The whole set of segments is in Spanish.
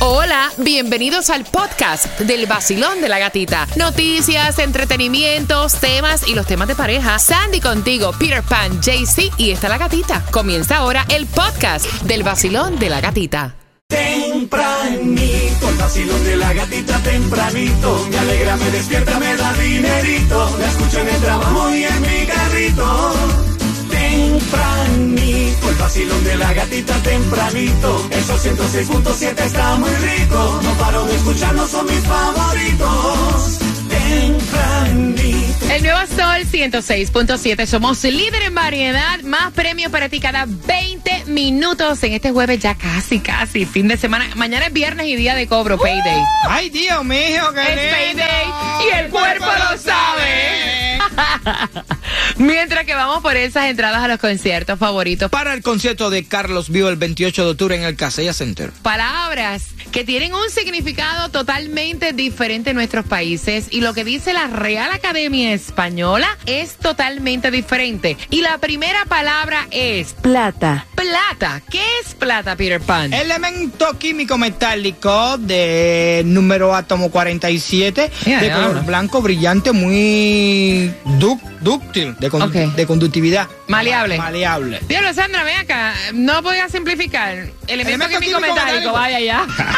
Hola, bienvenidos al podcast del vacilón de la gatita. Noticias, entretenimientos, temas y los temas de pareja. Sandy contigo, Peter Pan, JC y está la gatita. Comienza ahora el podcast del vacilón de la gatita. Tempranito, el vacilón de la gatita tempranito. Me alegra, me despierta, me da dinerito. La escucho en el trabajo y en mi carrito. Tempranito, el vacilón de la gatita tempranito. Esos 106.7 está muy rico. No paro de escucharnos, son mis favoritos. Tempranito. El nuevo Sol 106.7. Somos líder en variedad. Más premios para ti cada 20 minutos en este jueves, ya casi, casi. Fin de semana. Mañana es viernes y día de cobro, payday. Ay, Dios mío, qué Es lindo. payday y el cuerpo lo sabe. Mientras que vamos por esas entradas a los conciertos favoritos. Para el concierto de Carlos Vivo el 28 de octubre en el Casella Center. Palabras que tienen un significado totalmente diferente en nuestros países y lo que dice la Real Academia Española es totalmente diferente. Y la primera palabra es Plata. plata. ¿Qué es plata, Peter Pan? Elemento químico metálico de número átomo 47, Ya, de color blanco, brillante, muy dúctil, de, de conductividad. Maleable. Maleable. Diablo, Sandra, ven acá. No voy a simplificar. Elemento, Elemento químico, químico metálico. metálico. Vaya ya.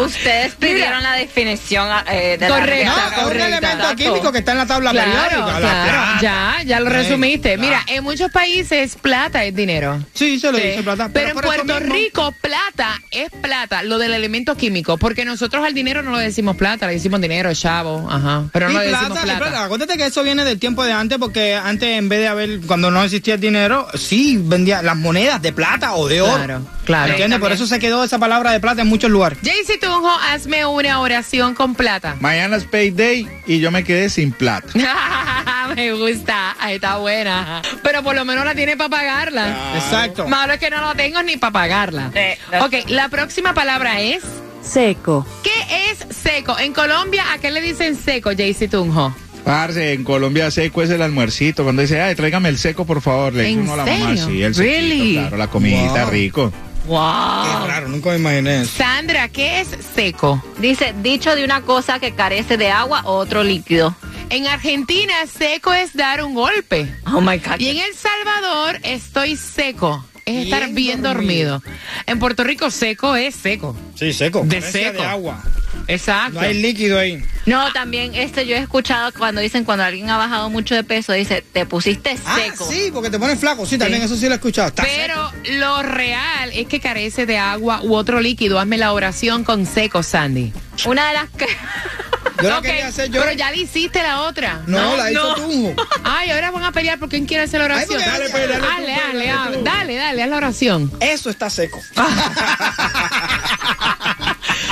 Ustedes pidieron la definición eh, de Correcta, No, la es un correcta. elemento Exacto. químico que está en la tabla Claro, periódica. la claro. Ya, ya lo Sí, resumiste. claro. Mira, en muchos países plata es dinero. Sí, se lo Sí. dice plata. Pero, en Puerto mismo- Rico, plata es plata, lo del elemento químico, porque nosotros al dinero no lo decimos plata, le decimos dinero, chavo, ajá. Pero no le decimos plata, plata. Acuérdate que eso viene del tiempo de antes, porque antes, en vez de haber, cuando no existía el dinero, sí vendía las monedas de plata o de oro. Claro, claro. ¿Entiendes? Por eso se quedó esa palabra de plata en muchos lugares. Jaycee Tunjo, hazme una oración con plata. Mañana es payday y yo me quedé sin plata. Me gusta, ahí está buena. Pero por lo menos la tiene para pagarla. Exacto. Malo es que no lo tengo ni para pagarla. Sí. Ok, la próxima palabra es. Seco. ¿Qué es seco? En Colombia, ¿a qué le dicen seco, Jaycee Tunjo? Parce, en Colombia seco es el almuercito. Cuando dice, ay, tráigame el seco, por favor. Le dice ¿En uno a la mamá, sí, el sequito, Really? claro, la comidita Wow. rico. Wow. Qué raro, nunca me imaginé eso. Sandra, ¿qué es seco? Dice, dicho de una cosa que carece de agua o otro líquido. En Argentina, seco es dar un golpe. Oh my God. Y en El Salvador, estoy seco. Es estar Bien bien dormido. dormido. En Puerto Rico, seco es seco. Sí, seco. De seco. de agua. Exacto. No hay líquido ahí. No, también este yo he escuchado cuando dicen cuando alguien ha bajado mucho de peso, dice, te pusiste Ah, seco. sí, porque te ponen flaco. Sí, también eso sí lo he escuchado. Está Pero lo real es que carece de agua u otro líquido. Hazme la oración con seco, Sandy. Una de las que... Yo la quería hacer yo. Pero ya le hiciste la otra. No, la hizo Tunjo. Ay, ahora van a pelear por quién quiere hacer la Ay, oración. porque- Dale, pues, dale tú, dale, pues, dale, dale dale, tú. dale, dale, haz la oración. Eso está seco.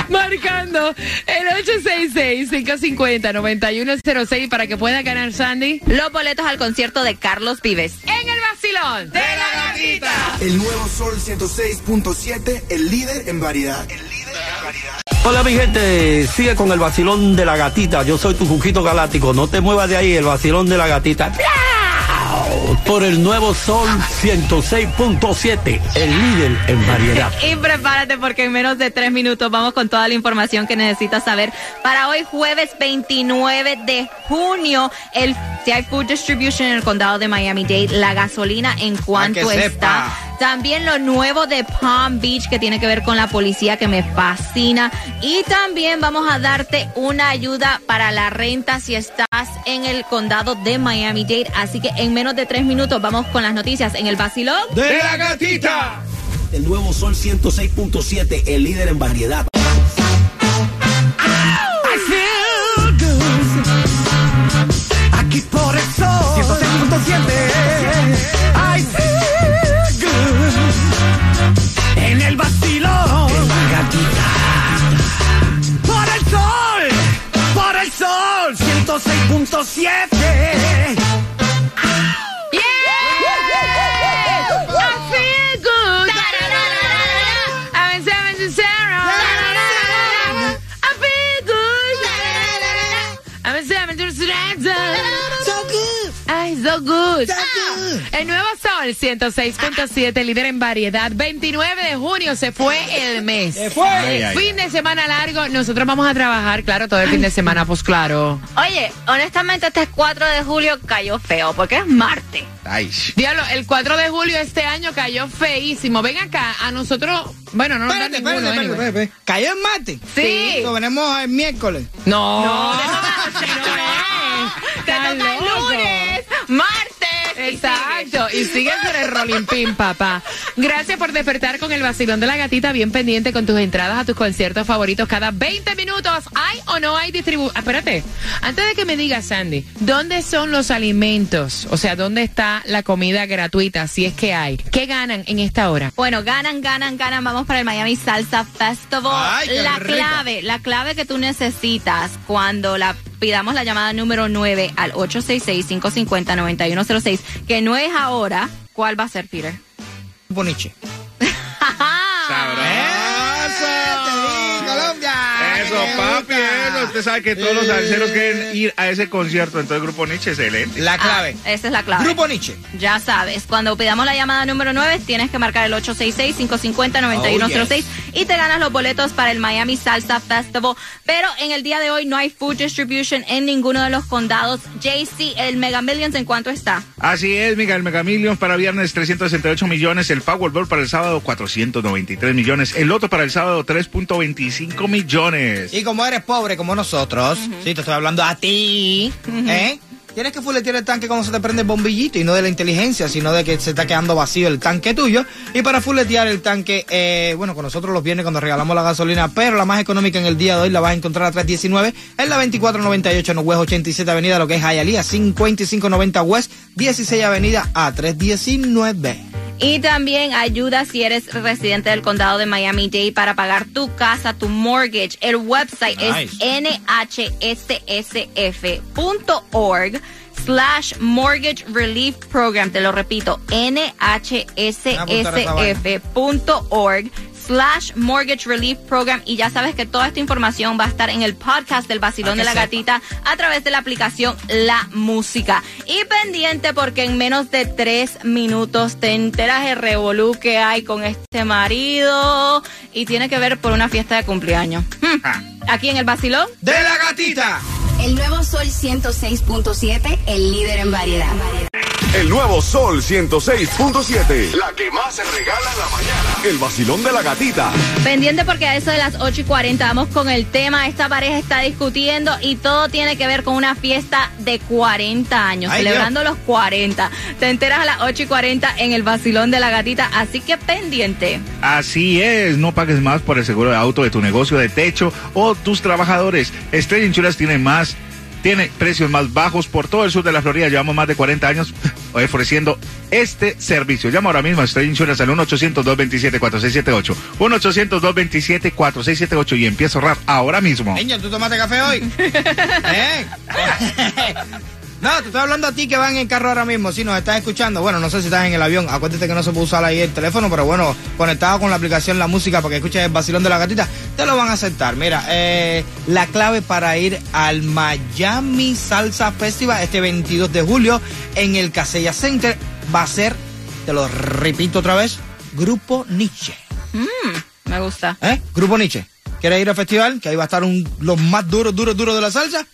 Marcando el 866-550-9106 para que pueda ganar Sandy Los boletos al concierto de Carlos Vives. en el vacilón de la gatita. El nuevo Sol 106.7, el líder en variedad. El líder en variedad. Hola mi gente, sigue con el vacilón de la gatita. Yo soy tu Juquito Galáctico. No te muevas de ahí, el vacilón de la gatita. ¡Miau! Por el nuevo Sol 106.7, el líder en variedad. Y prepárate porque en menos de tres minutos vamos con toda la información que necesitas saber para hoy jueves 29 de junio. El si hay food distribution en el condado de Miami-Dade, la gasolina en cuanto está. sepa. También lo nuevo de Palm Beach que tiene que ver con la policía que me fascina. Y también vamos a darte una ayuda para la renta si estás en el condado de Miami-Dade. Así que en menos de tres minutos vamos con las noticias en el vacilón. ¡De la gatita! El nuevo Sol 106.7, el líder en variedad. Good. So good. So good. El nuevo sol Sol 106.7, líder en variedad. 29 de junio se fue el mes. Se fue. Ay, ay, fin de semana largo. Nosotros vamos a trabajar, claro, todo el fin de semana, pues claro. Oye, honestamente este 4 de julio cayó feo porque es martes. Ay, Diablo, el 4 de julio este año cayó feísimo. Ven acá, a nosotros, bueno, no nos da Espérate, ninguno. espérate, espérate, anyway. espérate. Cayó en martes. Sí. Lo venimos el miércoles. No, No, no, Te toca el loco. lunes, martes. y Exacto, y sigue por el rolling pin, papá. Gracias por despertar con el vacilón de la gatita, bien pendiente con tus entradas a tus conciertos favoritos cada 20 minutos. ¿Hay o no hay distribución? Espérate, antes de que me digas, Sandy, ¿dónde son los alimentos? O sea, ¿dónde está la comida gratuita, si es que hay? ¿Qué ganan en esta hora? Bueno, ganan, ganan, ganan. Vamos para el Miami Salsa Festival. Ay, qué la rico. clave, la clave que tú necesitas cuando la pidamos la llamada número 9 al 866-550-9106, que no es ahora, ¿cuál va a ser, Peter? Boniche. sabroso. ¡Eso! ¡Te di, Colombia! Eso, ¿Qué te papi. Usted sabe que todos los salseros quieren ir a ese concierto. Entonces, Grupo Nietzsche, excelente. La clave. Ah, esa es la clave. Grupo Nietzsche. Ya sabes, cuando pidamos la llamada número 9, tienes que marcar el 866-550-9106 y te ganas los boletos para el Miami Salsa Festival. Pero en el día de hoy no hay food distribution en ninguno de los condados. JC, el Mega Millions, ¿en cuánto está? Así es, Miguel Mega Millions para viernes 368 millones, el Powerball para el sábado 493 millones, el Loto para el sábado 3.25 millones. Y como eres pobre como nosotros, sí, te estoy hablando a ti, ¿eh? Tienes que fuletear el tanque cuando se te prende el bombillito y no de la inteligencia, sino de que se está quedando vacío el tanque tuyo. Y para fuletear el tanque, eh, bueno, con nosotros los viernes cuando regalamos la gasolina, pero la más económica en el día de hoy la vas a encontrar a 319 en la 2498 en West 87 Avenida, lo que es Hialeah, 5590 West 16 Avenida a 319. Y también ayuda si eres residente del condado de Miami-Dade para pagar tu casa, tu mortgage. El website es nhssf.org slash mortgage relief program. Te lo repito, nhssf.org slash mortgage relief program y ya sabes que toda esta información va a estar en el podcast del vacilón Para de la sepa. gatita a través de la aplicación La Música. Y pendiente porque en menos de tres minutos te enteras el revolú que hay con este marido y tiene que ver por una fiesta de cumpleaños. Hmm. Ah. Aquí en el vacilón. ¡De la gatita! El nuevo Sol 106.7, el líder en variedad. El nuevo Sol 106.7. La que más se regala en la mañana. El vacilón de la gatita. Pendiente porque a eso de las 8 y 40 vamos con el tema. Esta pareja está discutiendo y todo tiene que ver con una fiesta de 40 años, Ay, celebrando los 40. Te enteras a las 8 y 40 en el vacilón de la gatita, así que pendiente. Así es, no pagues más por el seguro de auto de tu negocio de techo o tus trabajadores. Estrella Insurance tiene más, tiene precios más bajos por todo el sur de la Florida. Llevamos más de 40 años ofreciendo este servicio. Llama ahora mismo a Estrella Insurance al 1-800-227-4678. 1-800-227-4678 y empieza a ahorrar ahora mismo. Angel, ¿tú tomaste café hoy? ¿Eh? No, te estoy hablando a ti que va en el carro ahora mismo. Si nos estás escuchando, bueno, no sé si estás en el avión. Acuérdate que no se puede usar ahí el teléfono, pero bueno, conectado con la aplicación La Música para que escuches el vacilón de la gatita, te lo van a aceptar. Mira, eh, la clave para ir al Miami Salsa Festival este 22 de julio en el Casella Center va a ser, te lo repito otra vez, Grupo Nietzsche. Me gusta. ¿Eh? Grupo Nietzsche. ¿Quieres ir al festival? Que ahí va a estar un, los más duros, duros, duros de la salsa.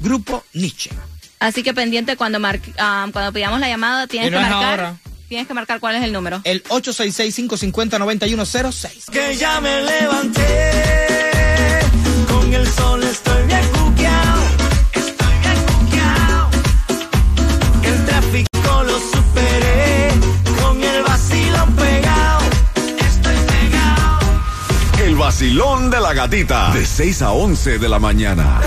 Grupo Nietzsche. Así que pendiente cuando mar- ah, cuando pidamos la llamada tienes no que marcar. ahora. Tienes que marcar cuál es el número. El 866-550-9106. Que ya me levanté, con el sol estoy bien cuqueado, estoy bien cuqueado. El tráfico lo superé, con el vacilón pegado, estoy pegado. El vacilón de la gatita. De 6 a 11 de la mañana.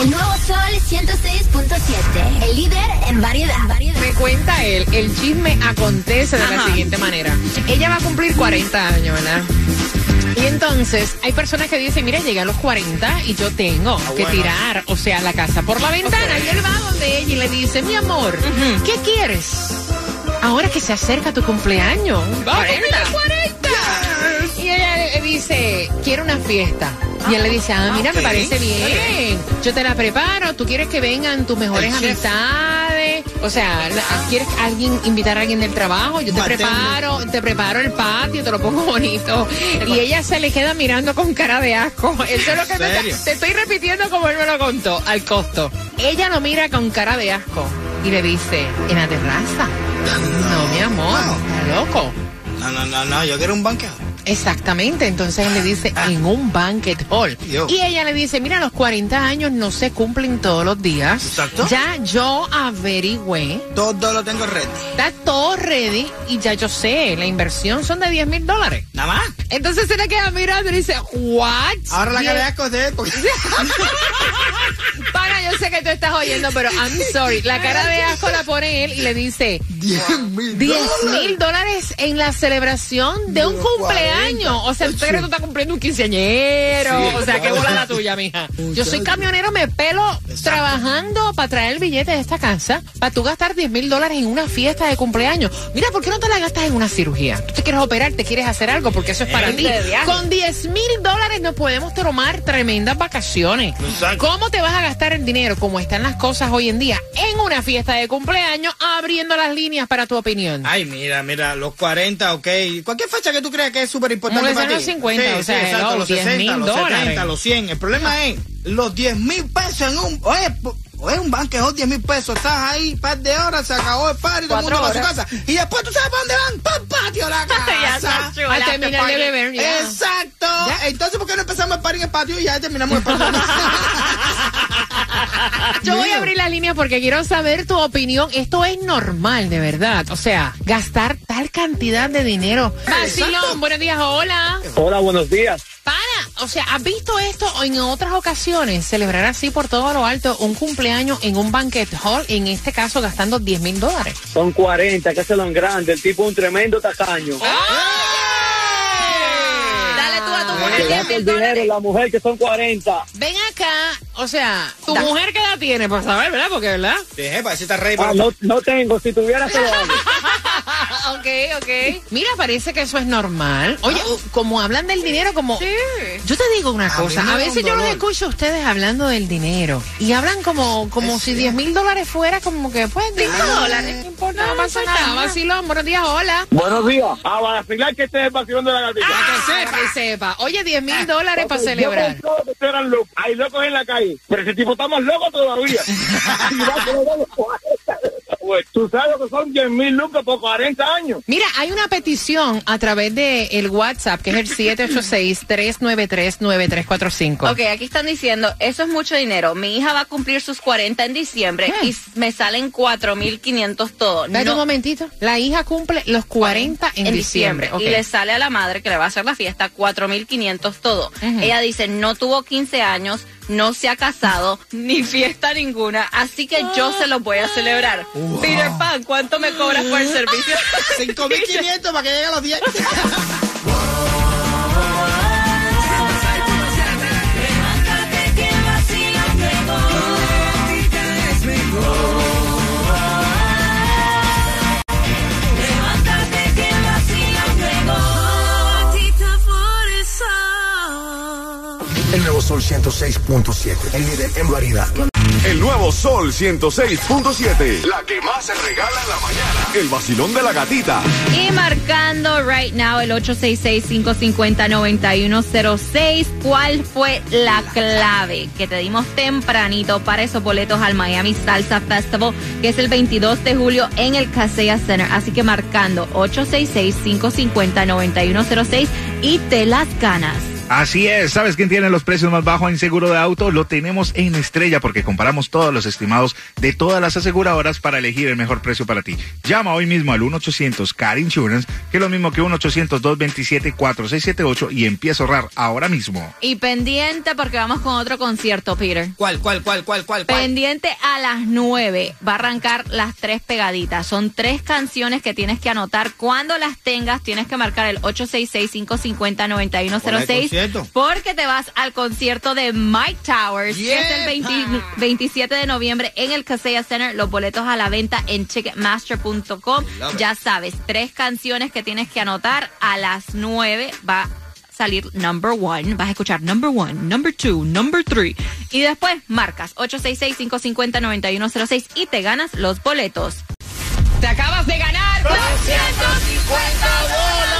El nuevo Sol 106.7, el líder en variedad. Me cuenta él, el chisme acontece de la Ajá. siguiente manera. Ella va a cumplir 40 años, ¿verdad? Y entonces hay personas que dicen, mira, llegué a los 40 y yo tengo que tirar, o sea, la casa por la ventana. Y él va donde ella y le dice, mi amor, ¿qué quieres? Ahora que se acerca tu cumpleaños. ¡Va a cumplir 40! Dice, quiero una fiesta. Y él le dice, ah, mira, me ok. parece bien. Yo te la preparo. Tú quieres que vengan tus mejores amistades O sea, la- ¿quieres alguien invitar a alguien del trabajo? Yo te preparo, te preparo el patio, te lo pongo bonito. Y ella se le queda mirando con cara de asco. Eso es lo que me te estoy repitiendo como él me lo contó, al costo. Ella lo mira con cara de asco y le dice, en la terraza. No, mi amor, está loco. No, no, no, no, yo quiero un banqueo. Exactamente, entonces él le dice en un banquet hall. Y ella le dice, mira, los 40 años no se cumplen todos los días. Exacto. Ya yo averigüé, Todo lo tengo ready. está todo ready y ya yo sé, la inversión son de 10 mil dólares. Nada más. Entonces se le queda mirando y dice, what? Ahora la Diez- cara de asco es de él porque... Pana, yo sé que tú estás oyendo, pero I'm sorry. La cara de asco la pone él y le dice, 10 mil 10 mil dólares en la celebración de un cumpleaños. 40. O sea, tú crees que tú estás cumpliendo un quinceañero. Sí, o sea, qué bola la tuya, mija. Yo soy camionero, me pelo trabajando para traer el billete de esta casa, para tú gastar 10 mil dólares en una fiesta de cumpleaños. Mira, ¿por qué no te la gastas en una cirugía? Tú te quieres operar, te quieres hacer algo, porque eso es para ti. Con 10 mil dólares nos podemos tomar tremendas vacaciones. Exacto. ¿Cómo te vas a gastar el dinero, como están las cosas hoy en día, en una fiesta de cumpleaños, abriendo las líneas para tu opinión? Ay, mira, mira, los 40, ok. Cualquier fecha que tú creas que es súper importante para que ti. sean los 50, o sea, exacto, los 10 60, mil los dólares. 70, los 100. El problema es los 10 mil pesos en un... Oye, po- oye, un banquejo, 10 mil pesos. Estás ahí, par de horas, se acabó el party, todo el mundo Cuatro va a su casa. Y después tú sabes para dónde van, para el patio de la Ya está casa. chulo, A terminar de beber, ya. Exacto. Entonces, ¿por qué no empezamos el party en el patio y ya terminamos el patio? Yo voy a abrir las líneas porque quiero saber tu opinión. Esto es normal, de verdad. O sea, gastar tal cantidad de dinero. Vacilón, buenos días, hola. Hola, buenos días. Para, o sea, ¿has visto esto en otras ocasiones? Celebrar así por todo lo alto un cumpleaños en un banquet hall, en este caso gastando 10 mil dólares. Son 40, que se lo en grande. El tipo un tremendo tacaño. Dale tú a tu mujer Que 10 gasta mil el dinero dólares. la mujer, que son 40. Ven acá, o sea, ¿tu Da- mujer qué edad tiene? Por saber, ¿verdad? Porque, ¿verdad? Dije, para está rey, Ah, no, no tengo. Si tuviera, se lo hago. Ok, ok. Mira, parece que eso es normal. Oye, como hablan del dinero, como... Yo te digo una A cosa, a veces yo los escucho a ustedes hablando del dinero y hablan como, como Es si 10 mil dólares fuera como que, pues, 5 dólares. No no, pasa nada. Vacilón, buenos días, hola. Buenos días. Ah, para vacilar que este es el vacilón de la gatita. Para que sepa. Oye, 10 mil dólares para Yo celebrar. que. Hay locos en la calle. Pero ese tipo está más loco todavía. Y va a celebrar los 40. Pues, Tú sabes lo que son 10 mil lucas por 40 años. Mira, hay una petición a través de el WhatsApp, que es el 786-393-9345. Ok, aquí están diciendo, eso es mucho dinero. Mi hija va a cumplir sus 40 en diciembre y s- me salen 4.500 todo. Espérate No- un momentito. La hija cumple los 40 en, diciembre. Ok. Y le sale a la madre que le va a hacer la fiesta 4.500 todo. Ujú. Ella dice, no tuvo 15 años, no se ha casado, ni fiesta ninguna, así que yo se lo voy a celebrar. Peter Pan, ¿cuánto me cobras por el servicio? 5.500 para que llegue a los 10. 106.7. El líder en variedad. El nuevo Sol 106.7. La que más se regala en la mañana. El vacilón de la gatita. Y marcando right now el 866-550-9106. ¿Cuál fue la clave que te dimos tempranito para esos boletos al Miami Salsa Festival, que es el 22 de julio en el Casella Center? Así que marcando 866-550-9106 y te las ganas. Así es, ¿sabes quién tiene los precios más bajos en seguro de auto? Lo tenemos en Estrella porque comparamos todos los estimados de todas las aseguradoras para elegir el mejor precio para ti. Llama hoy mismo al 1-800-CAR Insurance, que es lo mismo que 1-800-227-4678 y empieza a ahorrar ahora mismo. Y pendiente porque vamos con otro concierto, Peter. ¿Cuál, cuál, cuál, cuál, cuál? cuál? Pendiente a las 9 va a arrancar las tres pegaditas. Son tres canciones que tienes que anotar. Cuando las tengas, tienes que marcar el 866-550-9106 porque te vas al concierto de Mike Towers, que es el 20 Yepa. 27 de noviembre en el Casella Center. Los boletos a la venta en ticketmaster.com. Ya sabes, tres canciones que tienes que anotar a las 9 va salir number one. Vas a escuchar number one, number two, number three. Y después marcas 866-550-9106 y te ganas los boletos. Te acabas de ganar 250 El